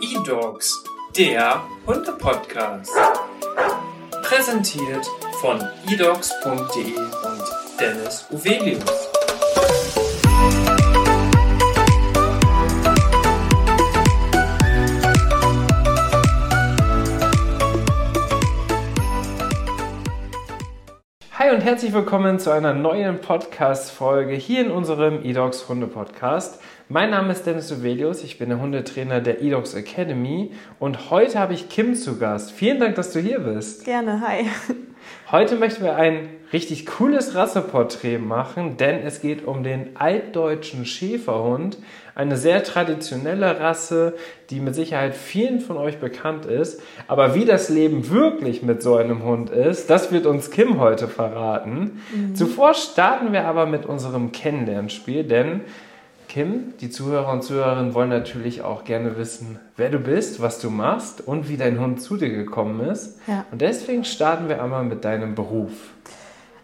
E-Dogs, der Hunde-Podcast. Präsentiert von edogs.de und Dennis Uvelius. Hi und herzlich willkommen zu einer neuen Podcast-Folge hier in unserem eDogs Hunde-Podcast. Mein Name ist Dennis Uvelius, ich bin der Hundetrainer der eDogs Academy und heute habe ich Kim zu Gast. Vielen Dank, dass du hier bist. Gerne, hi. Heute möchten wir ein richtig cooles Rasseporträt machen, denn es geht um den altdeutschen Schäferhund, eine sehr traditionelle Rasse, die mit Sicherheit vielen von euch bekannt ist. Aber wie das Leben wirklich mit so einem Hund ist, das wird uns Kim heute verraten. Mhm. Zuvor starten wir aber mit unserem Kennenlernspiel, denn Kim, die Zuhörer und Zuhörerinnen wollen natürlich auch gerne wissen, wer du bist, was du machst und wie dein Hund zu dir gekommen ist. Ja. Und deswegen starten wir einmal mit deinem Beruf.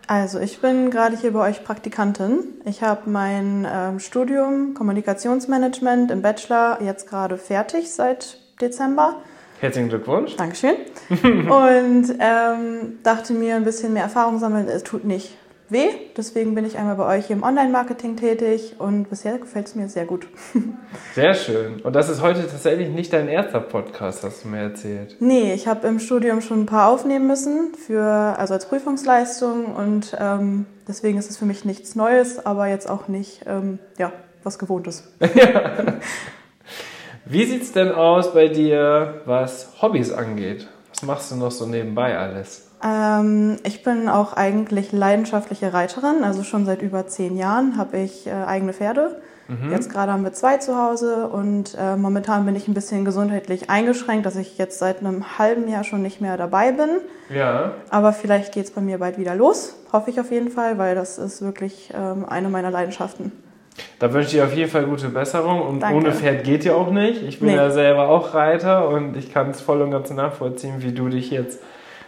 Also ich bin gerade hier bei euch Praktikantin. Ich habe mein ähm, Studium Kommunikationsmanagement im Bachelor jetzt gerade fertig seit Dezember. Herzlichen Glückwunsch. Dankeschön. und ähm, dachte mir, ein bisschen mehr Erfahrung sammeln, es tut nicht weh. Deswegen bin ich einmal bei euch hier im Online-Marketing tätig und bisher gefällt es mir sehr gut. Sehr schön. Und das ist heute tatsächlich nicht dein erster Podcast, hast du mir erzählt. Nee, ich habe im Studium schon ein paar aufnehmen müssen, für, also als Prüfungsleistung und ähm, deswegen ist es für mich nichts Neues, aber jetzt auch nicht ähm, ja, was Gewohntes. Wie sieht es denn aus bei dir, was Hobbys angeht? Was machst du noch so nebenbei alles? Ähm, ich bin auch eigentlich leidenschaftliche Reiterin. Also schon seit über zehn Jahren habe ich äh, eigene Pferde. Mhm. Jetzt gerade haben wir zwei zu Hause und äh, momentan bin ich ein bisschen gesundheitlich eingeschränkt, dass ich jetzt seit einem halben Jahr schon nicht mehr dabei bin. Ja. Aber vielleicht geht es bei mir bald wieder los. Hoffe ich auf jeden Fall, weil das ist wirklich ähm, eine meiner Leidenschaften. Da wünsche ich dir auf jeden Fall gute Besserung und Danke. ohne Pferd geht ja auch nicht. Ich bin nee. ja selber auch Reiter und ich kann es voll und ganz nachvollziehen, wie du dich jetzt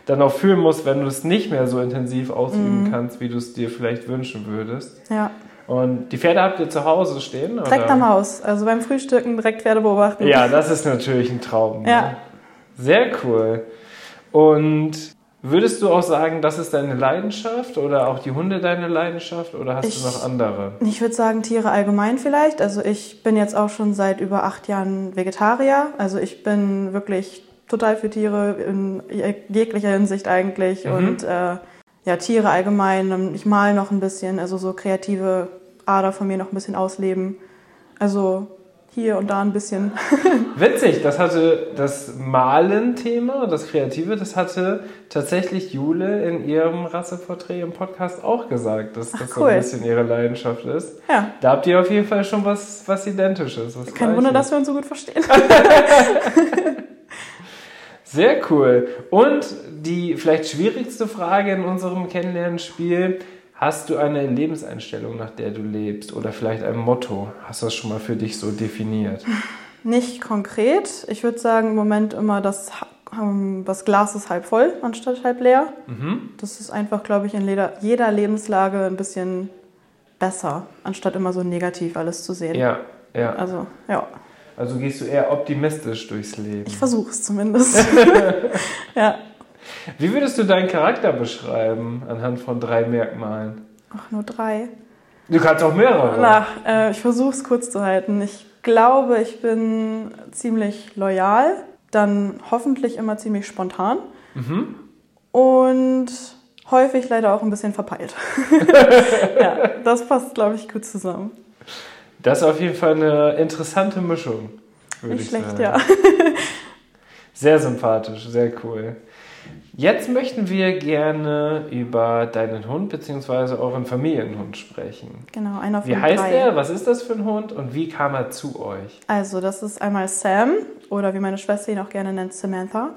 dann auch fühlen musst, wenn du es nicht mehr so intensiv ausüben mhm. kannst, wie du es dir vielleicht wünschen würdest. Ja. Und die Pferde habt ihr zu Hause stehen? Direkt oder? am Haus. Also beim Frühstücken direkt Pferde beobachten. Ja, das ist natürlich ein Traum. Ja. Ne? Sehr cool. Und würdest du auch sagen, das ist deine Leidenschaft oder auch die Hunde deine Leidenschaft oder hast ich, du noch andere? Ich würde sagen Tiere allgemein vielleicht. Also ich bin jetzt auch schon seit über acht Jahren Vegetarier. Also ich bin wirklich total für Tiere in jeglicher Hinsicht eigentlich mhm. und äh, ja, Tiere allgemein. Ich mal noch ein bisschen, also so kreative Ader von mir noch ein bisschen ausleben. Also hier und da ein bisschen. Witzig, das hatte das Malen-Thema, das Kreative, das hatte tatsächlich Jule in ihrem Rasseporträt im Podcast auch gesagt, dass Ach, das cool. so ein bisschen ihre Leidenschaft ist. Ja. Da habt ihr auf jeden Fall schon was, was Identisches. Was Kein Wunder, dass wir uns so gut verstehen. Sehr cool. Und die vielleicht schwierigste Frage in unserem Kennenlernspiel. Hast du eine Lebenseinstellung, nach der du lebst? Oder vielleicht ein Motto? Hast du das schon mal für dich so definiert? Nicht konkret. Ich würde sagen, im Moment immer, das, ähm, das Glas ist halb voll anstatt halb leer. Mhm. Das ist einfach, glaube ich, in jeder Lebenslage ein bisschen besser, anstatt immer so negativ alles zu sehen. Ja, ja. Also, ja. Also gehst du eher optimistisch durchs Leben? Ich versuche es zumindest. ja. Wie würdest du deinen Charakter beschreiben anhand von drei Merkmalen? Ach, nur drei. Du kannst auch mehrere. Na, äh, ich versuche es kurz zu halten. Ich glaube, ich bin ziemlich loyal, dann hoffentlich immer ziemlich spontan mhm. und häufig leider auch ein bisschen verpeilt. ja, das passt, glaube ich, gut zusammen. Das ist auf jeden Fall eine interessante Mischung. Nicht schlecht, sagen. ja. sehr sympathisch, sehr cool. Jetzt möchten wir gerne über deinen Hund bzw. euren Familienhund sprechen. Genau, einer von Wie heißt drei. er? Was ist das für ein Hund und wie kam er zu euch? Also, das ist einmal Sam oder wie meine Schwester ihn auch gerne nennt, Samantha.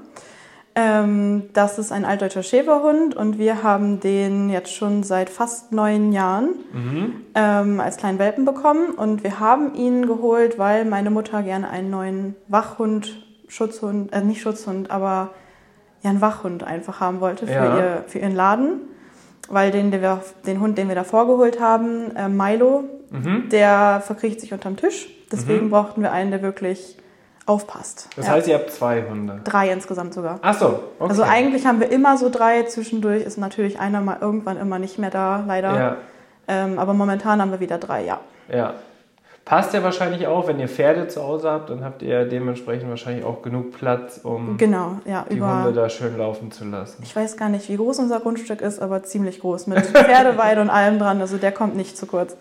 Ähm, das ist ein altdeutscher Schäferhund und wir haben den jetzt schon seit fast neun Jahren mhm. ähm, als kleinen Welpen bekommen. Und wir haben ihn geholt, weil meine Mutter gerne einen neuen Wachhund, Schutzhund, äh, nicht Schutzhund, aber ja, einen Wachhund einfach haben wollte für, ja. ihr, für ihren Laden. weil den, den, wir, den Hund, den wir davor geholt haben, äh, Milo, Mhm. der verkriecht sich unterm Tisch. Deswegen brauchten wir einen, der wirklich aufpasst. Das Ja. heißt, ihr habt zwei Hunde. drei insgesamt sogar. Ach so, okay. Also eigentlich haben wir immer so drei. Zwischendurch ist natürlich einer mal irgendwann immer nicht mehr da, leider. Ja, Ähm, aber momentan haben wir wieder drei, ja. ja. Passt ja wahrscheinlich auch, wenn ihr Pferde zu Hause habt, dann habt ihr dementsprechend wahrscheinlich auch genug Platz, um Genau, ja. die Hunde Über, da schön laufen zu lassen. ich weiß gar nicht, wie groß unser Grundstück ist, aber ziemlich groß. Mit Pferdeweide und allem dran. Also der kommt nicht zu kurz.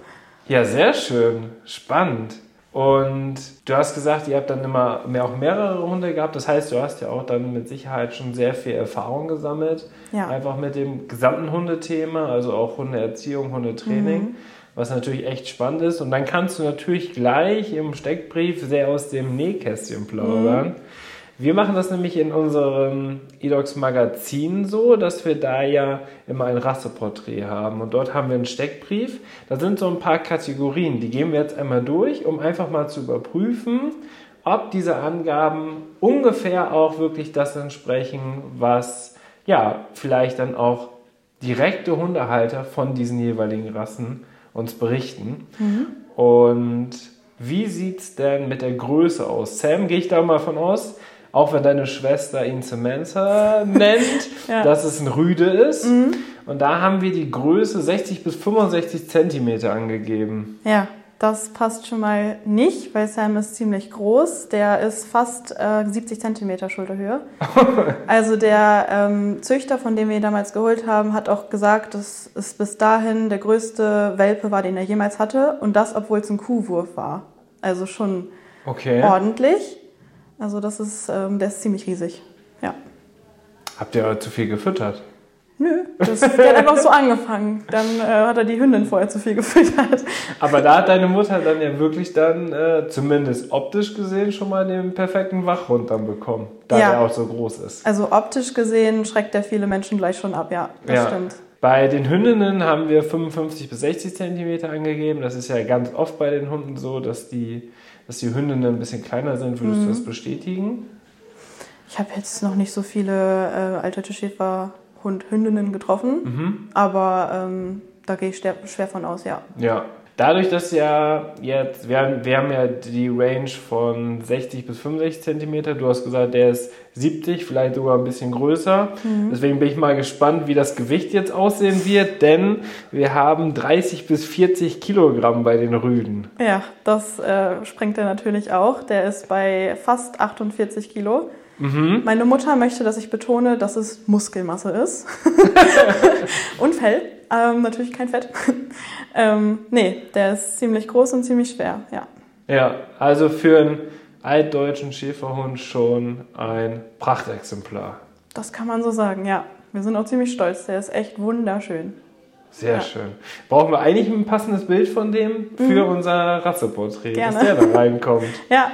Ja, sehr schön. Spannend. Und du hast gesagt, ihr habt dann immer mehr, auch mehrere Hunde gehabt. Das heißt, du hast ja auch dann mit Sicherheit schon sehr viel Erfahrung gesammelt. Ja. Einfach mit dem gesamten Hundethema, also auch Hundeerziehung, Hundetraining, Mhm. was natürlich echt spannend ist. Und dann kannst du natürlich gleich im Steckbrief sehr aus dem Nähkästchen plaudern. Mhm. Wir machen das nämlich in unserem eDocs Magazin so, dass wir da ja immer ein Rasseporträt haben. Und dort haben wir einen Steckbrief. Da sind so ein paar Kategorien, die gehen wir jetzt einmal durch, um einfach mal zu überprüfen, ob diese Angaben ungefähr auch wirklich das entsprechen, was ja vielleicht dann auch direkte Hundehalter von diesen jeweiligen Rassen uns berichten. Und wie sieht es denn mit der Größe aus? Sam, gehe ich da mal von aus, auch wenn deine Schwester ihn Samantha nennt, Ja. dass es ein Rüde ist. Und da haben wir die Größe 60 bis 65 Zentimeter angegeben. Ja, das passt schon mal nicht, weil Sam ist ziemlich groß. Der ist fast äh, 70 Zentimeter Schulterhöhe. also der ähm, Züchter, von dem wir ihn damals geholt haben, hat auch gesagt, dass es bis dahin der größte Welpe war, den er jemals hatte. Und das, obwohl es ein Kuhwurf war. Also schon Okay. ordentlich. Also das ist, ähm, der ist ziemlich riesig. Ja. Habt ihr zu viel gefüttert? Nö, das, der hat einfach so angefangen. Dann äh, hat er die Hündin vorher zu viel gefüttert. Aber da hat deine Mutter dann ja wirklich dann, äh, zumindest optisch gesehen, schon mal den perfekten Wachhund dann bekommen, da Ja. der auch so groß ist. Also optisch gesehen schreckt der viele Menschen gleich schon ab, ja, das Ja. stimmt. Bei den Hündinnen haben wir 55 bis 60 Zentimeter angegeben. Das ist ja ganz oft bei den Hunden so, dass die, dass die Hündinnen ein bisschen kleiner sind. Würdest du das bestätigen? Ich habe jetzt noch nicht so viele äh, altdeutsche Schäferhund-Hündinnen getroffen, aber ähm, da gehe ich schwer, schwer von aus, ja. Ja. Dadurch, dass ja jetzt, wir haben, wir haben ja die Range von 60 bis 65 Zentimeter. Du hast gesagt, der ist 70, vielleicht sogar ein bisschen größer. Deswegen bin ich mal gespannt, wie das Gewicht jetzt aussehen wird, denn wir haben 30 bis 40 Kilogramm bei den Rüden. Ja, das äh, sprengt er natürlich auch. Der ist bei fast 48 Kilo. Meine Mutter möchte, dass ich betone, dass es Muskelmasse ist. und Fell. Ähm, natürlich kein Fett. ähm, nee, der ist ziemlich groß und ziemlich schwer, ja. Ja, also für einen altdeutschen Schäferhund schon ein Prachtexemplar. Das kann man so sagen, ja. Wir sind auch ziemlich stolz. Der ist echt wunderschön. Sehr Ja. schön. Brauchen wir eigentlich ein passendes Bild von dem für unser Rasseporträt, dass Gerne. der da reinkommt. Ja,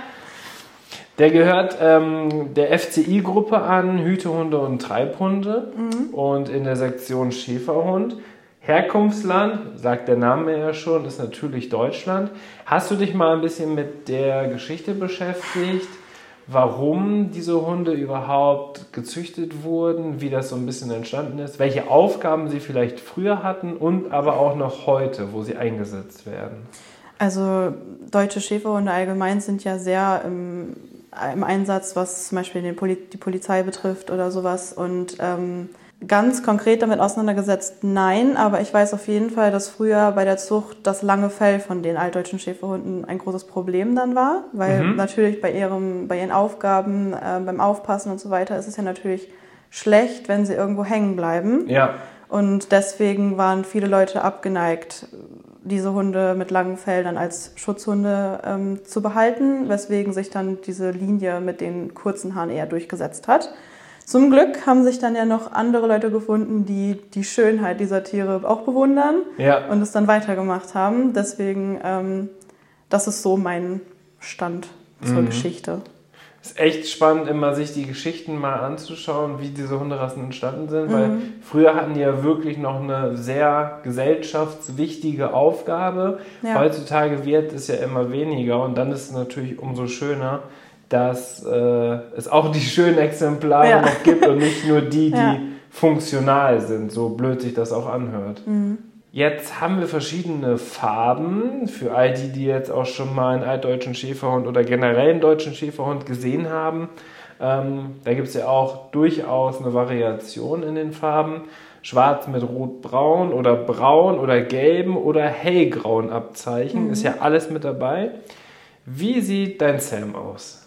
Der gehört ähm, der FCI-Gruppe an, Hütehunde und Treibhunde und in der Sektion Schäferhund. Herkunftsland, sagt der Name ja schon, ist natürlich Deutschland. Hast du dich mal ein bisschen mit der Geschichte beschäftigt, warum diese Hunde überhaupt gezüchtet wurden, wie das so ein bisschen entstanden ist, welche Aufgaben sie vielleicht früher hatten und aber auch noch heute, wo sie eingesetzt werden? also deutsche Schäferhunde allgemein sind ja sehr im, im Einsatz, was zum Beispiel Poli die Polizei betrifft oder sowas. Und ähm, ganz konkret damit auseinandergesetzt, nein. Aber ich weiß auf jeden Fall, dass früher bei der Zucht das lange Fell von den altdeutschen Schäferhunden ein großes Problem dann war. Weil natürlich bei, ihrem, bei ihren Aufgaben, äh, beim Aufpassen und so weiter ist es ja natürlich schlecht, wenn sie irgendwo hängen bleiben. Ja, Und deswegen waren viele Leute abgeneigt, diese Hunde mit langen Fell dann als Schutzhunde ähm, zu behalten, weswegen sich dann diese Linie mit den kurzen Haaren eher durchgesetzt hat. Zum Glück haben sich dann ja noch andere Leute gefunden, die die Schönheit dieser Tiere auch bewundern ja. und es dann weitergemacht haben. Deswegen, ähm, das ist so mein Stand zur Geschichte. ist echt spannend, immer sich die Geschichten mal anzuschauen, wie diese Hunderassen entstanden sind, weil früher hatten die ja wirklich noch eine sehr gesellschaftswichtige Aufgabe. Ja. Heutzutage wird es ja immer weniger und dann ist es natürlich umso schöner, dass äh, es auch die schönen Exemplare Ja. noch gibt und nicht nur die, die Ja. funktional sind, so blöd sich das auch anhört. Mhm. Jetzt haben wir verschiedene Farben für all die, die jetzt auch schon mal einen altdeutschen Schäferhund oder generell einen deutschen Schäferhund gesehen haben. Ähm, da gibt es ja auch durchaus eine Variation in den Farben. Schwarz mit rot-braun oder braun oder gelben oder hellgrauen Abzeichen. Mhm. Ist ja alles mit dabei. Wie sieht dein Sam aus?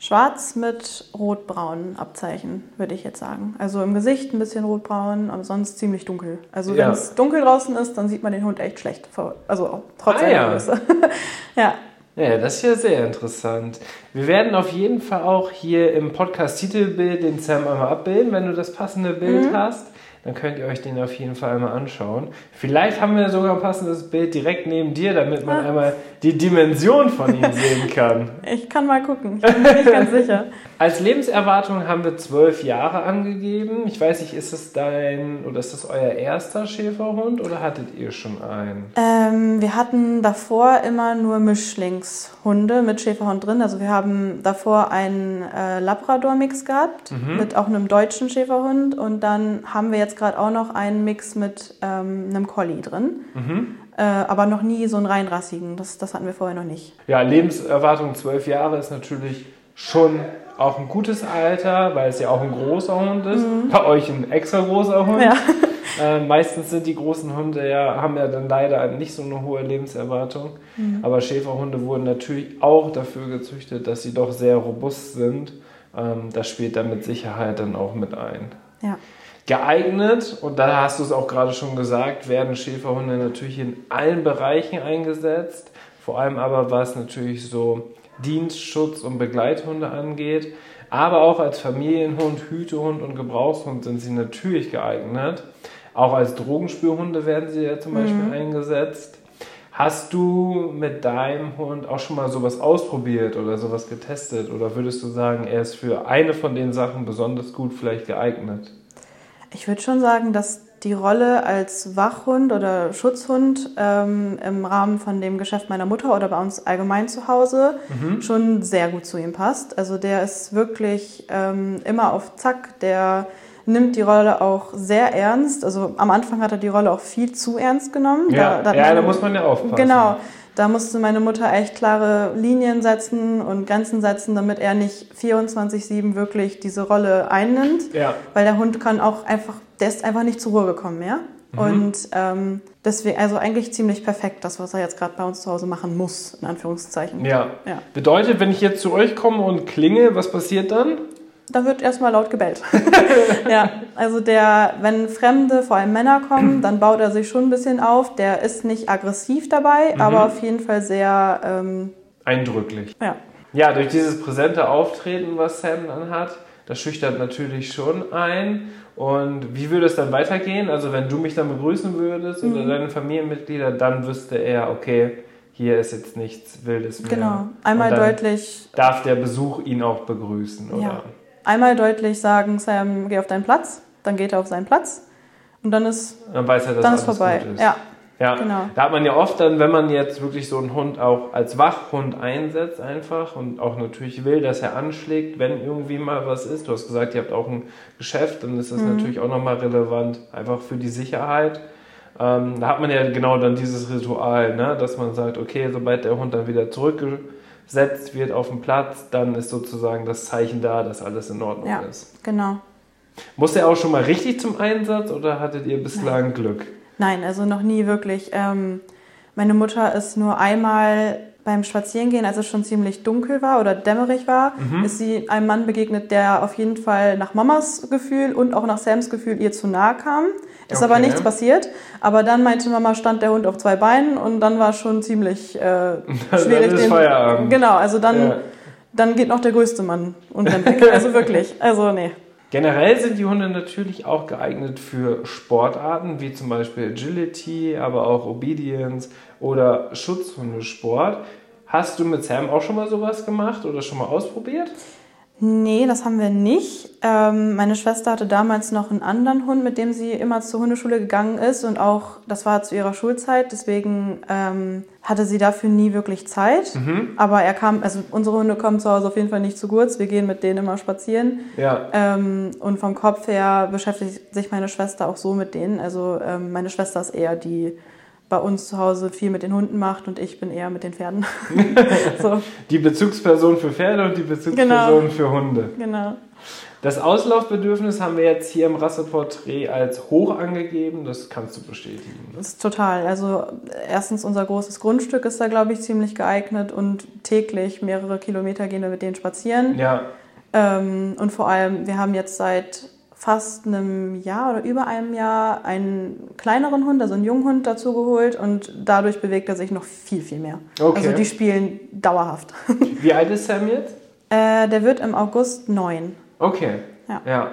Schwarz mit rot-braunen Abzeichen, würde ich jetzt sagen. Also im Gesicht ein bisschen rotbraun, aber sonst ziemlich dunkel. Also wenn es dunkel draußen ist, dann sieht man den Hund echt schlecht. Also trotz ah, ja. Größe. ja. Ja, das ist ja sehr interessant. Wir werden auf jeden Fall auch hier im Podcast-Titelbild den Sam einmal abbilden, wenn du das passende Bild mhm. hast dann könnt ihr euch den auf jeden Fall mal anschauen. Vielleicht haben wir sogar ein passendes Bild direkt neben dir, damit man ah. einmal die Dimension von ihm sehen kann. Ich kann mal gucken, ich bin mir nicht ganz sicher. Als Lebenserwartung haben wir zwölf Jahre angegeben. Ich weiß nicht, ist das dein oder ist das euer erster Schäferhund oder hattet ihr schon einen? Ähm, wir hatten davor immer nur Mischlingshunde mit Schäferhund drin. Also wir haben davor einen äh, Labrador-Mix gehabt mhm. mit auch einem deutschen Schäferhund und dann haben wir jetzt gerade auch noch einen Mix mit ähm, einem Collie drin. Mhm. Äh, aber noch nie so einen reinrassigen. Das, das hatten wir vorher noch nicht. Ja, Lebenserwartung zwölf Jahre ist natürlich schon auch ein gutes Alter, weil es ja auch ein großer Hund ist. Mhm. Bei euch ein extra großer Hund. Ja. Äh, meistens sind die großen Hunde ja, haben ja dann leider nicht so eine hohe Lebenserwartung. Mhm. Aber Schäferhunde wurden natürlich auch dafür gezüchtet, dass sie doch sehr robust sind. Ähm, das spielt dann mit Sicherheit dann auch mit ein. Ja. Geeignet, und da hast du es auch gerade schon gesagt, werden Schäferhunde natürlich in allen Bereichen eingesetzt. Vor allem aber was natürlich so Dienstschutz und Begleithunde angeht. Aber auch als Familienhund, Hütehund und Gebrauchshund sind sie natürlich geeignet. Auch als Drogenspürhunde werden sie ja zum Beispiel mhm. eingesetzt. Hast du mit deinem Hund auch schon mal sowas ausprobiert oder sowas getestet? Oder würdest du sagen, er ist für eine von den Sachen besonders gut vielleicht geeignet? Ich würde schon sagen, dass die Rolle als Wachhund oder Schutzhund ähm, im Rahmen von dem Geschäft meiner Mutter oder bei uns allgemein zu Hause mhm. schon sehr gut zu ihm passt. Also der ist wirklich ähm, immer auf Zack, der nimmt die Rolle auch sehr ernst. Also am Anfang hat er die Rolle auch viel zu ernst genommen. Ja, da, da, ja, da muss man ja aufpassen. Genau. Da musste meine Mutter echt klare Linien setzen und Grenzen setzen, damit er nicht 24-7 wirklich diese Rolle einnimmt. Ja. Weil der Hund kann auch einfach, der ist einfach nicht zur Ruhe gekommen mehr. Mhm. Und ähm, deswegen, also eigentlich ziemlich perfekt, das, was er jetzt gerade bei uns zu Hause machen muss, in Anführungszeichen. Ja. ja. Bedeutet, wenn ich jetzt zu euch komme und klinge, was passiert dann? Da wird erstmal laut gebellt. ja, also der, wenn Fremde, vor allem Männer kommen, dann baut er sich schon ein bisschen auf. Der ist nicht aggressiv dabei, mhm. aber auf jeden Fall sehr ähm, eindrücklich. Ja. Ja, durch dieses präsente Auftreten, was Sam dann hat, das schüchtert natürlich schon ein. Und wie würde es dann weitergehen? Also wenn du mich dann begrüßen würdest mhm. oder deine Familienmitglieder, dann wüsste er, okay, hier ist jetzt nichts Wildes mehr. Genau, einmal deutlich. Darf der Besuch ihn auch begrüßen, oder? Ja einmal deutlich sagen, Sam, geh auf deinen Platz, dann geht er auf seinen Platz und dann ist, dann weiß er, dass dann ist vorbei. Ist. Ja. Ja, genau. da hat man ja oft dann, wenn man jetzt wirklich so einen Hund auch als Wachhund einsetzt einfach und auch natürlich will, dass er anschlägt, wenn irgendwie mal was ist. Du hast gesagt, ihr habt auch ein Geschäft, dann ist das mhm. natürlich auch nochmal relevant, einfach für die Sicherheit. Ähm, da hat man ja genau dann dieses Ritual, ne? dass man sagt, okay, sobald der Hund dann wieder zurückgeht, setzt, wird auf den Platz, dann ist sozusagen das Zeichen da, dass alles in Ordnung ja, ist. Genau. Muss er auch schon mal richtig zum Einsatz oder hattet ihr bislang Nein. Glück? Nein, also noch nie wirklich. Ähm, meine Mutter ist nur einmal beim Spazierengehen, als es schon ziemlich dunkel war oder dämmerig war, mhm. ist sie einem Mann begegnet, der auf jeden Fall nach Mamas Gefühl und auch nach Sams Gefühl ihr zu nahe kam. Ist okay. aber nichts passiert. Aber dann meinte Mama, stand der Hund auf zwei Beinen und dann war schon ziemlich äh, schwierig. dann ist den, Feierabend. Genau, also dann, ja. dann geht noch der größte Mann und dann weg. Also wirklich, also nee. Generell sind die Hunde natürlich auch geeignet für Sportarten, wie zum Beispiel Agility, aber auch Obedience oder Schutzhundesport. Hast du mit Sam auch schon mal sowas gemacht oder schon mal ausprobiert? Nee, das haben wir nicht. Ähm, meine Schwester hatte damals noch einen anderen Hund, mit dem sie immer zur Hundeschule gegangen ist und auch, das war zu ihrer Schulzeit, deswegen ähm, hatte sie dafür nie wirklich Zeit. Mhm. Aber er kam, also unsere Hunde kommen zu Hause auf jeden Fall nicht zu kurz, wir gehen mit denen immer spazieren. Ja. Ähm, und vom Kopf her beschäftigt sich meine Schwester auch so mit denen. Also ähm, meine Schwester ist eher die bei uns zu Hause viel mit den Hunden macht und ich bin eher mit den Pferden. so. Die Bezugsperson für Pferde und die Bezugsperson genau. für Hunde. Genau. Das Auslaufbedürfnis haben wir jetzt hier im Rasseporträt als hoch angegeben. Das kannst du bestätigen. Das ist total. Also erstens unser großes Grundstück ist da, glaube ich, ziemlich geeignet und täglich mehrere Kilometer gehen wir mit denen spazieren. Ja. Ähm, und vor allem, wir haben jetzt seit fast einem Jahr oder über einem Jahr einen kleineren Hund, also einen Junghund dazu geholt und dadurch bewegt er sich noch viel, viel mehr. Okay. Also die spielen dauerhaft. Wie alt ist Sam jetzt? Äh, der wird im August neun. Okay. Ja. ja.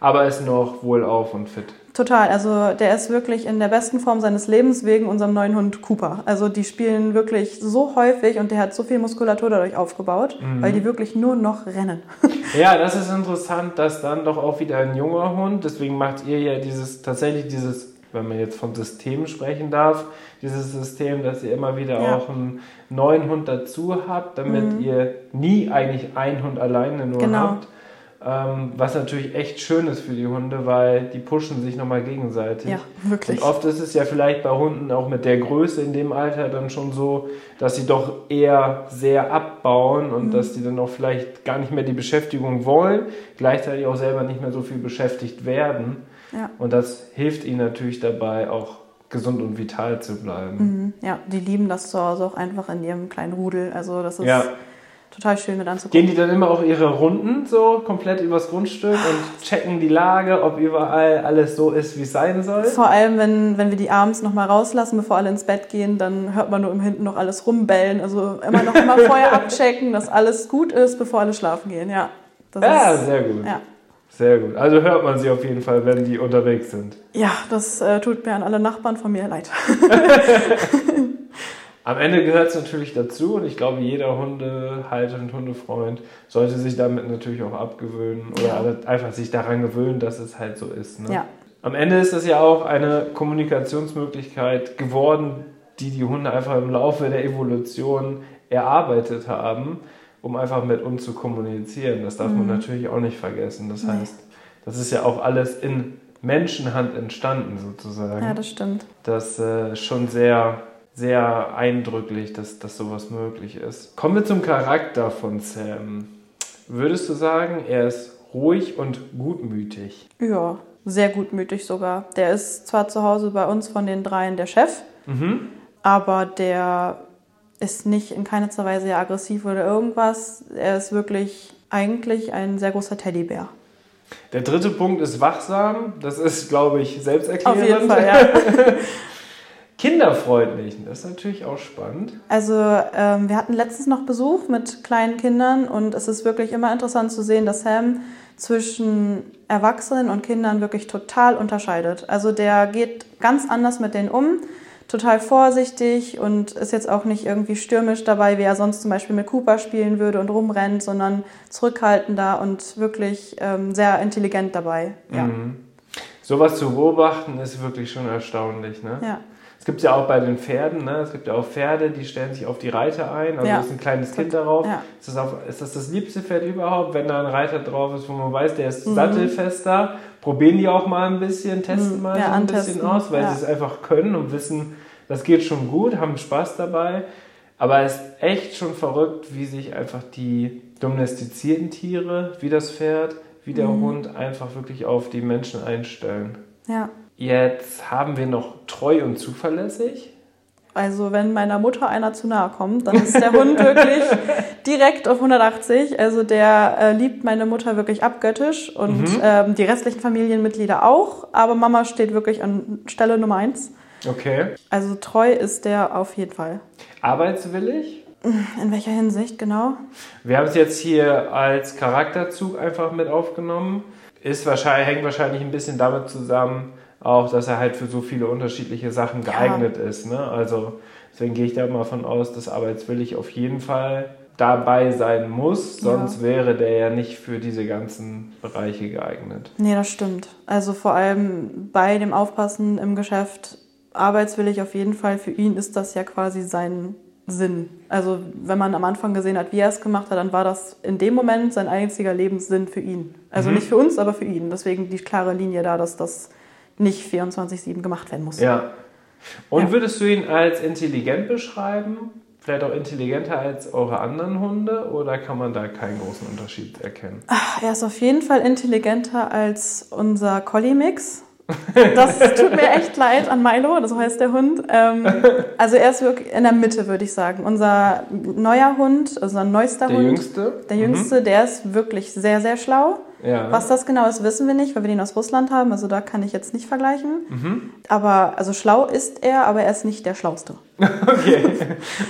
Aber ist noch wohlauf und fit. Total. Also der ist wirklich in der besten Form seines Lebens wegen unserem neuen Hund Cooper. Also die spielen wirklich so häufig und der hat so viel Muskulatur dadurch aufgebaut, mhm. weil die wirklich nur noch rennen. Ja, das ist interessant, dass dann doch auch wieder ein junger Hund, deswegen macht ihr ja dieses, tatsächlich dieses, wenn man jetzt von Systemen sprechen darf, dieses System, dass ihr immer wieder ja. auch einen neuen Hund dazu habt, damit mhm. ihr nie eigentlich einen Hund alleine nur genau. habt ähm, was natürlich echt schön ist für die Hunde, weil die pushen sich nochmal gegenseitig. Ja, wirklich. Und oft ist es ja vielleicht bei Hunden auch mit der Größe in dem Alter dann schon so, dass sie doch eher sehr abbauen und mhm. dass die dann auch vielleicht gar nicht mehr die Beschäftigung wollen, gleichzeitig auch selber nicht mehr so viel beschäftigt werden. Ja. Und das hilft ihnen natürlich dabei, auch gesund und vital zu bleiben. Mhm. Ja, die lieben das zu Hause auch einfach in ihrem kleinen Rudel. Also das ist ja total schön mit anzugucken. Gehen die dann immer auch ihre Runden so komplett übers Grundstück und checken die Lage, ob überall alles so ist, wie es sein soll? Vor allem, wenn, wenn wir die abends nochmal rauslassen, bevor alle ins Bett gehen, dann hört man nur im Hinten noch alles rumbellen. Also immer noch immer vorher abchecken, dass alles gut ist, bevor alle schlafen gehen. Ja, ja ist, sehr gut. Ja. Sehr gut. Also hört man sie auf jeden Fall, wenn die unterwegs sind. Ja, das äh, tut mir an alle Nachbarn von mir leid. Am Ende gehört es natürlich dazu und ich glaube, jeder Hundehalter und Hundefreund sollte sich damit natürlich auch abgewöhnen oder ja. einfach sich daran gewöhnen, dass es halt so ist. Ne? Ja. Am Ende ist es ja auch eine Kommunikationsmöglichkeit geworden, die die Hunde einfach im Laufe der Evolution erarbeitet haben, um einfach mit uns zu kommunizieren. Das darf mhm. man natürlich auch nicht vergessen. Das heißt, das ist ja auch alles in Menschenhand entstanden sozusagen. Ja, das stimmt. Das äh, schon sehr sehr eindrücklich, dass, dass sowas möglich ist. Kommen wir zum Charakter von Sam. Würdest du sagen, er ist ruhig und gutmütig? Ja, sehr gutmütig sogar. Der ist zwar zu Hause bei uns von den dreien der Chef, mhm. aber der ist nicht in keiner Weise aggressiv oder irgendwas. Er ist wirklich eigentlich ein sehr großer Teddybär. Der dritte Punkt ist wachsam. Das ist, glaube ich, selbsterklärend. Auf jeden Fall, ja. kinderfreundlich. Das ist natürlich auch spannend. Also ähm, wir hatten letztens noch Besuch mit kleinen Kindern und es ist wirklich immer interessant zu sehen, dass Sam zwischen Erwachsenen und Kindern wirklich total unterscheidet. Also der geht ganz anders mit denen um, total vorsichtig und ist jetzt auch nicht irgendwie stürmisch dabei, wie er sonst zum Beispiel mit Cooper spielen würde und rumrennt, sondern zurückhaltender und wirklich ähm, sehr intelligent dabei. Ja. Mhm. Sowas zu beobachten ist wirklich schon erstaunlich. Ne? Ja gibt es ja auch bei den Pferden, ne? es gibt ja auch Pferde, die stellen sich auf die Reiter ein, also ja. ist ein kleines Kind darauf. Ja. Ist, das auf, ist das das liebste Pferd überhaupt, wenn da ein Reiter drauf ist, wo man weiß, der ist mhm. sattelfester? Probieren die auch mal ein bisschen, testen mhm. mal ja, so ein antesten. bisschen aus, weil sie es einfach können und wissen, das geht schon gut, haben Spaß dabei. Aber es ist echt schon verrückt, wie sich einfach die domestizierten Tiere, wie das Pferd, wie der mhm. Hund, einfach wirklich auf die Menschen einstellen. Ja. Jetzt haben wir noch treu und zuverlässig. Also wenn meiner Mutter einer zu nahe kommt, dann ist der Hund wirklich direkt auf 180. Also der äh, liebt meine Mutter wirklich abgöttisch und mhm. ähm, die restlichen Familienmitglieder auch. Aber Mama steht wirklich an Stelle Nummer eins. Okay. Also treu ist der auf jeden Fall. Arbeitswillig? In welcher Hinsicht genau? Wir haben es jetzt hier als Charakterzug einfach mit aufgenommen. Ist wahrscheinlich, hängt wahrscheinlich ein bisschen damit zusammen, auch, dass er halt für so viele unterschiedliche Sachen geeignet ja. ist. Ne? Also deswegen gehe ich da mal von aus, dass arbeitswillig auf jeden Fall dabei sein muss, sonst ja. wäre der ja nicht für diese ganzen Bereiche geeignet. Nee, das stimmt. Also vor allem bei dem Aufpassen im Geschäft, arbeitswillig auf jeden Fall, für ihn ist das ja quasi sein Sinn. Also wenn man am Anfang gesehen hat, wie er es gemacht hat, dann war das in dem Moment sein einziger Lebenssinn für ihn. Also mhm. nicht für uns, aber für ihn. Deswegen die klare Linie da, dass das nicht 24-7 gemacht werden muss. Ja. Und ja. würdest du ihn als intelligent beschreiben? Vielleicht auch intelligenter als eure anderen Hunde oder kann man da keinen großen Unterschied erkennen? Ach, er ist auf jeden Fall intelligenter als unser Collie-Mix. Das tut mir echt leid an Milo, so heißt der Hund. Ähm, also er ist wirklich in der Mitte, würde ich sagen. Unser neuer Hund, also unser neuester der Hund. Der jüngste? Der jüngste, mhm. der ist wirklich sehr, sehr schlau. Ja. Was das genau ist, wissen wir nicht, weil wir den aus Russland haben. Also da kann ich jetzt nicht vergleichen. Mhm. Aber also schlau ist er, aber er ist nicht der Schlauste. okay.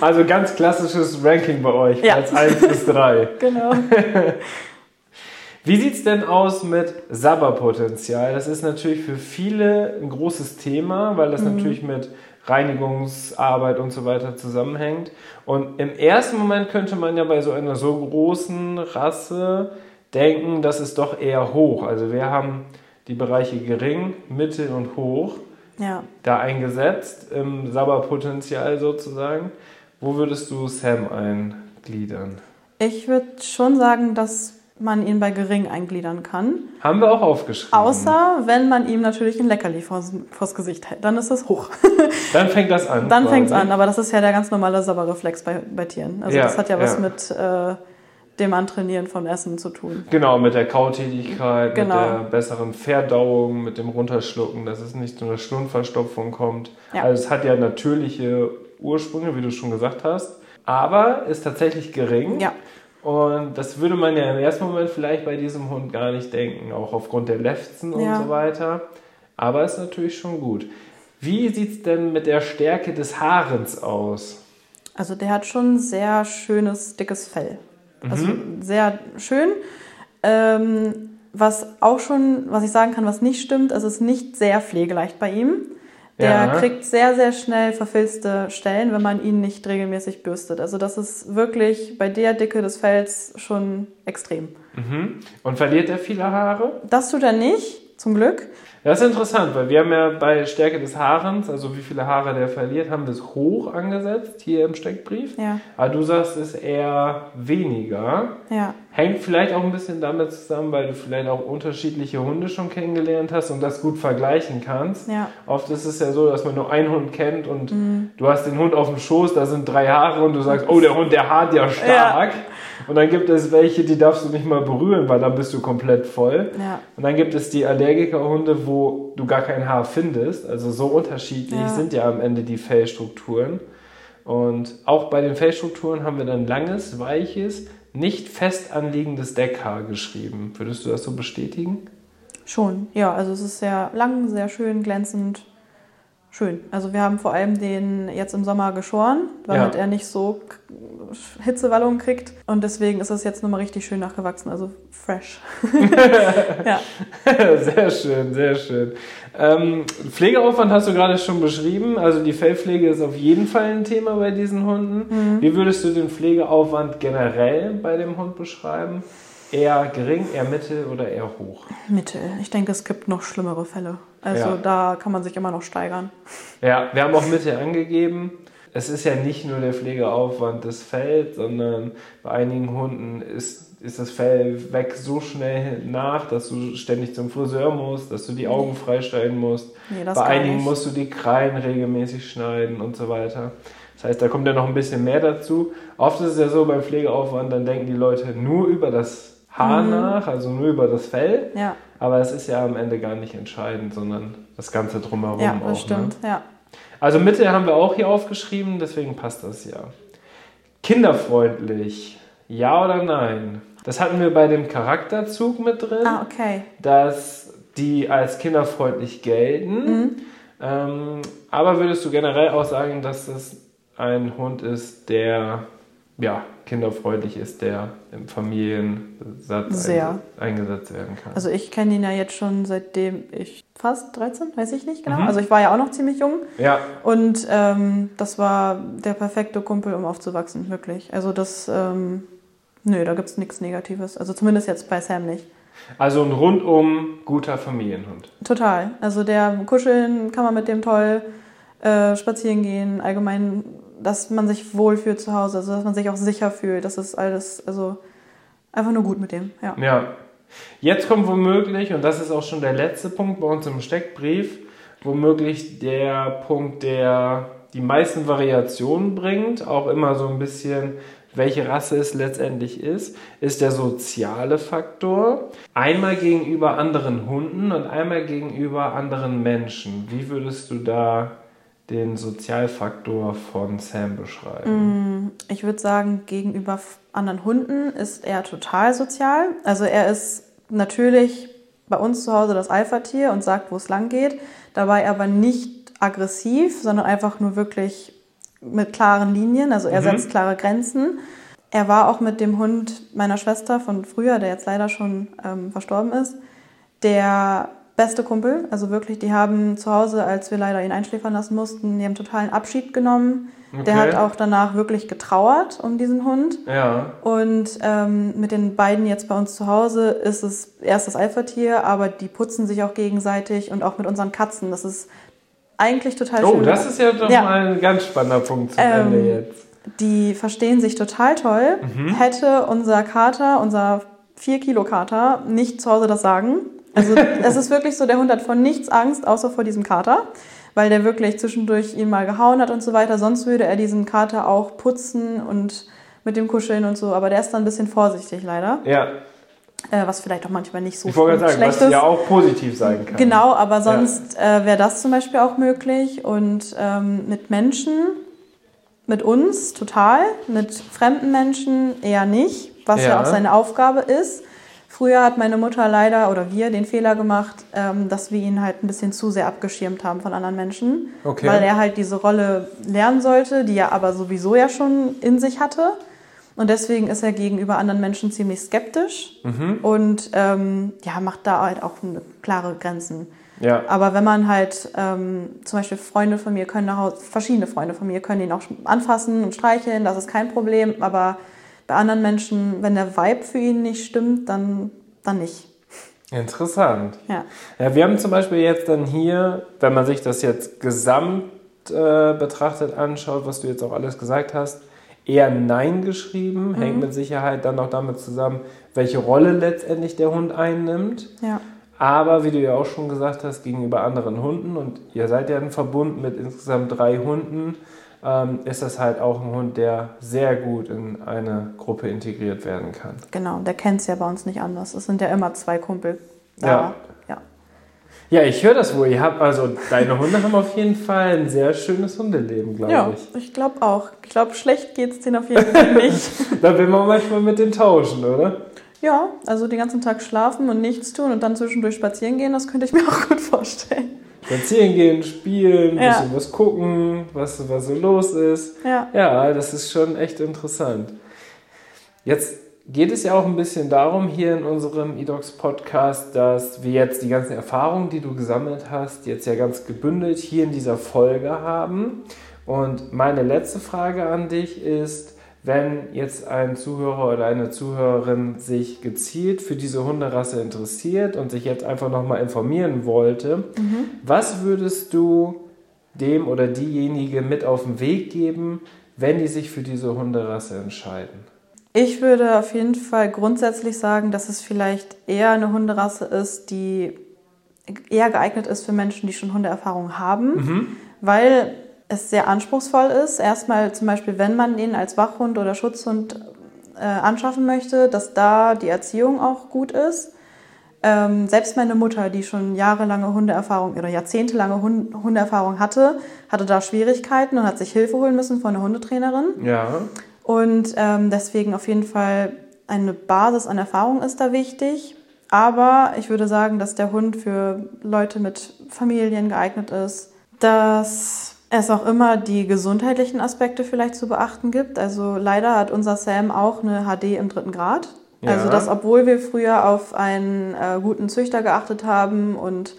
Also ganz klassisches Ranking bei euch. Ja. Als 1 bis 3. genau. Wie sieht es denn aus mit Sabberpotenzial? Das ist natürlich für viele ein großes Thema, weil das mhm. natürlich mit Reinigungsarbeit und so weiter zusammenhängt. Und im ersten Moment könnte man ja bei so einer so großen Rasse denken, das ist doch eher hoch. Also wir haben die Bereiche gering, mittel und hoch ja. da eingesetzt, im Sabberpotenzial sozusagen. Wo würdest du Sam eingliedern? Ich würde schon sagen, dass man ihn bei gering eingliedern kann. Haben wir auch aufgeschrieben. Außer wenn man ihm natürlich ein Leckerli vors, vors Gesicht hält. Dann ist es hoch. Dann fängt das an. Dann fängt es an, aber das ist ja der ganz normale Sabberreflex bei, bei Tieren. Also ja, das hat ja was ja. mit äh, dem Antrainieren von Essen zu tun. Genau, mit der Kautätigkeit, genau. mit der besseren Verdauung, mit dem Runterschlucken, dass es nicht zu einer Schlundverstopfung kommt. Ja. Also es hat ja natürliche Ursprünge, wie du schon gesagt hast, aber ist tatsächlich gering. Ja. Und das würde man ja im ersten Moment vielleicht bei diesem Hund gar nicht denken, auch aufgrund der Lefzen und ja. so weiter. Aber ist natürlich schon gut. Wie sieht es denn mit der Stärke des Haarens aus? Also der hat schon sehr schönes, dickes Fell. Also mhm. sehr schön. Ähm, was auch schon, was ich sagen kann, was nicht stimmt, es ist nicht sehr pflegeleicht bei ihm. Der ja. kriegt sehr, sehr schnell verfilzte Stellen, wenn man ihn nicht regelmäßig bürstet. Also das ist wirklich bei der Dicke des Fells schon extrem. Mhm. Und verliert er viele Haare? Das tut er nicht, zum Glück. Das ist interessant, weil wir haben ja bei Stärke des Haarens, also wie viele Haare der verliert, haben wir es hoch angesetzt hier im Steckbrief. Ja. Aber du sagst, es ist eher weniger. Ja. Hängt vielleicht auch ein bisschen damit zusammen, weil du vielleicht auch unterschiedliche Hunde schon kennengelernt hast und das gut vergleichen kannst. Ja. Oft ist es ja so, dass man nur einen Hund kennt und mhm. du hast den Hund auf dem Schoß, da sind drei Haare und du sagst, oh, der Hund, der haart ja stark. Ja. Und dann gibt es welche, die darfst du nicht mal berühren, weil dann bist du komplett voll. Ja. Und dann gibt es die Allergikerhunde, wo du gar kein Haar findest. Also so unterschiedlich ja. sind ja am Ende die Fellstrukturen. Und auch bei den Fellstrukturen haben wir dann langes, weiches, nicht fest anliegendes Deckhaar geschrieben. Würdest du das so bestätigen? Schon, ja. Also es ist sehr lang, sehr schön, glänzend schön. Also wir haben vor allem den jetzt im Sommer geschoren, damit ja. er nicht so Hitzewallungen kriegt. Und deswegen ist es jetzt nochmal richtig schön nachgewachsen, also fresh. ja. Sehr schön, sehr schön. Ähm, Pflegeaufwand hast du gerade schon beschrieben. Also die Fellpflege ist auf jeden Fall ein Thema bei diesen Hunden. Mhm. Wie würdest du den Pflegeaufwand generell bei dem Hund beschreiben? Eher gering, eher mittel oder eher hoch? Mittel. Ich denke, es gibt noch schlimmere Fälle. Also ja. da kann man sich immer noch steigern. Ja, wir haben auch Mittel angegeben. Es ist ja nicht nur der Pflegeaufwand des Fells, sondern bei einigen Hunden ist, ist das Fell weg so schnell nach, dass du ständig zum Friseur musst, dass du die Augen freischneiden musst. Nee, bei einigen nicht. musst du die Krallen regelmäßig schneiden und so weiter. Das heißt, da kommt ja noch ein bisschen mehr dazu. Oft ist es ja so beim Pflegeaufwand, dann denken die Leute nur über das Haar mhm. nach, also nur über das Fell. Ja. Aber es ist ja am Ende gar nicht entscheidend, sondern das Ganze drumherum ja, das auch. Ne? Stimmt, ne? ja. Also Mitte haben wir auch hier aufgeschrieben, deswegen passt das ja. Kinderfreundlich, ja oder nein? Das hatten wir bei dem Charakterzug mit drin. Ah, okay. Dass die als kinderfreundlich gelten. Mhm. Ähm, aber würdest du generell auch sagen, dass das ein Hund ist, der ja, kinderfreundlich ist, der im Familiensatz Sehr. eingesetzt werden kann. Also ich kenne ihn ja jetzt schon seitdem ich fast 13, weiß ich nicht genau. Mhm. Also ich war ja auch noch ziemlich jung. ja, Und ähm, das war der perfekte Kumpel, um aufzuwachsen, wirklich. Also das, ähm, nö, da gibt es nichts Negatives. Also zumindest jetzt bei Sam nicht. also ein rundum guter Familienhund. Total. Also der kuscheln kann man mit dem toll äh, spazieren gehen, allgemein, dass man sich wohlfühlt zu Hause, also dass man sich auch sicher fühlt. Das ist alles, also einfach nur gut mit dem, ja. Ja. Jetzt kommt womöglich, und das ist auch schon der letzte Punkt bei uns im Steckbrief, womöglich der Punkt, der die meisten Variationen bringt, auch immer so ein bisschen, welche Rasse es letztendlich ist, ist der soziale Faktor. Einmal gegenüber anderen Hunden und einmal gegenüber anderen Menschen. Wie würdest du da den Sozialfaktor von Sam beschreiben? Ich würde sagen, gegenüber anderen Hunden ist er total sozial. Also er ist natürlich bei uns zu Hause das Alpha-Tier und sagt, wo es lang geht, dabei aber nicht aggressiv, sondern einfach nur wirklich mit klaren Linien. Also er Mhm. setzt klare Grenzen. Er war auch mit dem Hund meiner Schwester von früher, der jetzt leider schon ähm, verstorben ist, der beste Kumpel. Also wirklich, die haben zu Hause, als wir leider ihn einschläfern lassen mussten, die haben totalen Abschied genommen. Der Okay. hat auch danach wirklich getrauert um diesen Hund. Ja, Und ähm, mit den beiden jetzt bei uns zu Hause ist es erst das Alpha-Tier, aber die putzen sich auch gegenseitig und auch mit unseren Katzen. Das ist eigentlich total Oh, schön. das ist ja doch Ja. mal ein ganz spannender Punkt zum Ähm, Ende jetzt. Die verstehen sich total toll. Mhm. Hätte unser Kater, unser 4-Kilo-Kater, nicht zu Hause das Sagen. Also es ist wirklich so, der Hund hat vor nichts Angst, außer vor diesem Kater, weil der wirklich zwischendurch ihn mal gehauen hat und so weiter. Sonst würde er diesen Kater auch putzen und mit dem kuscheln und so. Aber der ist dann ein bisschen vorsichtig leider, Ja, äh, was vielleicht auch manchmal nicht so ich wollte gerade sagen, schlecht was ist. ja auch positiv sein kann. Genau, aber sonst äh, wäre das zum Beispiel auch möglich. Und ähm, mit Menschen, mit uns total, mit fremden Menschen eher nicht, was ja, Ja. auch seine Aufgabe ist. Früher hat meine Mutter leider oder wir den Fehler gemacht, ähm, dass wir ihn halt ein bisschen zu sehr abgeschirmt haben von anderen Menschen, Okay. weil er halt diese Rolle lernen sollte, die er aber sowieso ja schon in sich hatte. Und deswegen ist er gegenüber anderen Menschen ziemlich skeptisch Mhm. und ähm, ja, macht da halt auch klare Grenzen. Ja, Aber wenn man halt, ähm, zum Beispiel Freunde von mir können nach Hause, verschiedene Freunde von mir können ihn auch anfassen und streicheln, das ist kein Problem. Aber bei anderen Menschen, wenn der Vibe für ihn nicht stimmt, dann, dann nicht. interessant. Ja. Ja, wir haben zum Beispiel jetzt dann hier, wenn man sich das jetzt gesamt äh, betrachtet anschaut, was du jetzt auch alles gesagt hast, eher Nein geschrieben. Hängt mit Sicherheit dann auch damit zusammen, welche Rolle letztendlich der Hund einnimmt. Ja. Aber wie du ja auch schon gesagt hast, gegenüber anderen Hunden und ihr seid ja ein Verbund mit insgesamt drei Hunden, ähm, ist das halt auch ein Hund, der sehr gut in eine Gruppe integriert werden kann. Genau, der kennt es ja bei uns nicht anders. Es sind ja immer zwei Kumpel. da. Ja. ja. Ja, ich höre das wohl. Ihr habt also deine Hunde haben auf jeden Fall ein sehr schönes Hundeleben, glaube Ja, ich. ich glaube auch. Ich glaube, schlecht geht es denen auf jeden Fall nicht. Da will man manchmal mit den tauschen, oder? ja, also den ganzen Tag schlafen und nichts tun und dann zwischendurch spazieren gehen, das könnte ich mir auch gut vorstellen. Spazieren gehen, spielen, Ja. bisschen was gucken, was, was so los ist. Ja. Ja, das ist schon echt interessant. Jetzt geht es ja auch ein bisschen darum hier in unserem eDocs Podcast, dass wir jetzt die ganzen Erfahrungen, die du gesammelt hast, jetzt ja ganz gebündelt hier in dieser Folge haben. Und meine letzte Frage an dich ist, wenn jetzt ein Zuhörer oder eine Zuhörerin sich gezielt für diese Hunderasse interessiert und sich jetzt einfach nochmal informieren wollte, was würdest du dem oder diejenige mit auf den Weg geben, wenn die sich für diese Hunderasse entscheiden? Ich würde auf jeden Fall grundsätzlich sagen, dass es vielleicht eher eine Hunderasse ist, die eher geeignet ist für Menschen, die schon Hundeerfahrung haben, weil es sehr anspruchsvoll ist. Erstmal zum Beispiel, wenn man ihn als Wachhund oder Schutzhund äh, anschaffen möchte, dass da die Erziehung auch gut ist. Ähm, selbst meine Mutter, die schon jahrelange Hundeerfahrung oder jahrzehntelange Hund Hundeerfahrung hatte, hatte da Schwierigkeiten und hat sich Hilfe holen müssen von einer Hundetrainerin. Ja. Und ähm, deswegen auf jeden Fall eine Basis an Erfahrung ist da wichtig. Aber ich würde sagen, dass der Hund für Leute mit Familien geeignet ist, dass es auch immer die gesundheitlichen Aspekte vielleicht zu beachten gibt. Also leider hat unser Sam auch eine HD im dritten Grad. Ja. Also dass obwohl wir früher auf einen äh, guten Züchter geachtet haben und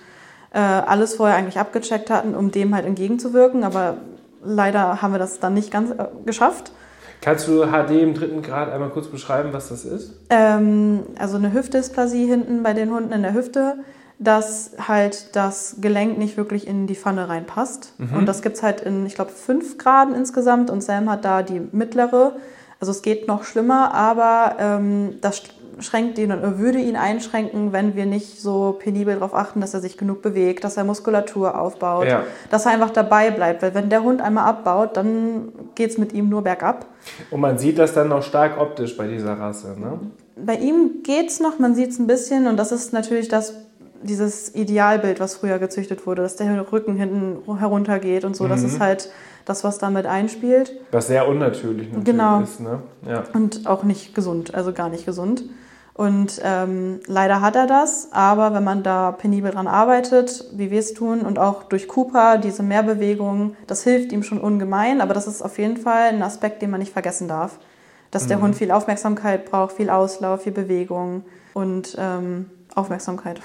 äh, alles vorher eigentlich abgecheckt hatten, um dem halt entgegenzuwirken, aber leider haben wir das dann nicht ganz äh, geschafft. Kannst du HD im dritten Grad einmal kurz beschreiben, was das ist? Ähm, also eine Hüftdysplasie hinten bei den Hunden in der Hüfte dass halt das Gelenk nicht wirklich in die Pfanne reinpasst. Mhm. Und das gibt es halt in, ich glaube, fünf Graden insgesamt und Sam hat da die mittlere. Also es geht noch schlimmer, aber ähm, das schränkt ihn oder würde ihn einschränken, wenn wir nicht so penibel darauf achten, dass er sich genug bewegt, dass er Muskulatur aufbaut, ja. dass er einfach dabei bleibt. Weil wenn der Hund einmal abbaut, dann geht es mit ihm nur bergab. Und man sieht das dann noch stark optisch bei dieser Rasse, ne? Bei ihm geht es noch, man sieht es ein bisschen und das ist natürlich das dieses Idealbild, was früher gezüchtet wurde, dass der Rücken hinten heruntergeht und so, mhm. das ist halt das, was damit einspielt. Was sehr unnatürlich natürlich genau. ist. Ne? Ja. Und auch nicht gesund, also gar nicht gesund. Und ähm, leider hat er das, aber wenn man da penibel dran arbeitet, wie wir es tun, und auch durch Cooper, diese Mehrbewegung, das hilft ihm schon ungemein, aber das ist auf jeden Fall ein Aspekt, den man nicht vergessen darf. Dass mhm. der Hund viel Aufmerksamkeit braucht, viel Auslauf, viel Bewegung und ähm, Aufmerksamkeit.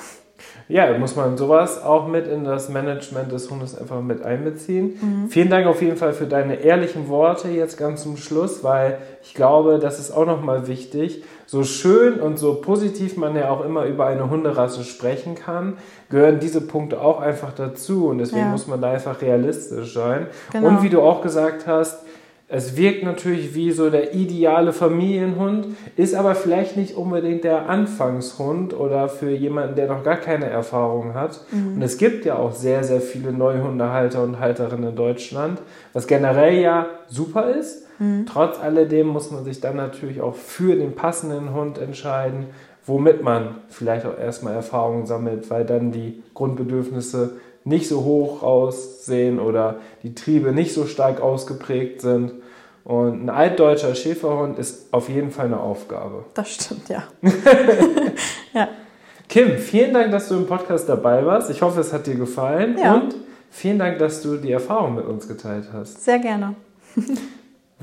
Ja, muss man sowas auch mit in das Management des Hundes einfach mit einbeziehen. Mhm. Vielen Dank auf jeden Fall für deine ehrlichen Worte jetzt ganz zum Schluss, weil ich glaube, das ist auch nochmal wichtig. So schön und so positiv man ja auch immer über eine Hunderasse sprechen kann, gehören diese Punkte auch einfach dazu und deswegen ja. muss man da einfach realistisch sein. Genau. Und wie du auch gesagt hast, es wirkt natürlich wie so der ideale Familienhund, ist aber vielleicht nicht unbedingt der Anfangshund oder für jemanden, der noch gar keine Erfahrung hat. Mhm. Und es gibt ja auch sehr, sehr viele Neuhundehalter und Halterinnen in Deutschland, was generell ja super ist. Mhm. Trotz alledem muss man sich dann natürlich auch für den passenden Hund entscheiden, womit man vielleicht auch erstmal Erfahrungen sammelt, weil dann die Grundbedürfnisse nicht so hoch aussehen oder die Triebe nicht so stark ausgeprägt sind. Und ein altdeutscher Schäferhund ist auf jeden Fall eine Aufgabe. Das stimmt, ja. ja. Kim, vielen Dank, dass du im Podcast dabei warst. Ich hoffe, es hat dir gefallen. Ja. Und vielen Dank, dass du die Erfahrung mit uns geteilt hast. Sehr gerne.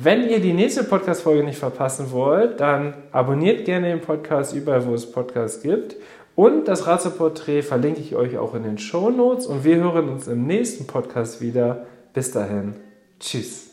Wenn ihr die nächste Podcast-Folge nicht verpassen wollt, dann abonniert gerne den Podcast überall, wo es Podcasts gibt. Und das Ratzeporträt verlinke ich euch auch in den Show Notes. Und wir hören uns im nächsten Podcast wieder. Bis dahin. Tschüss.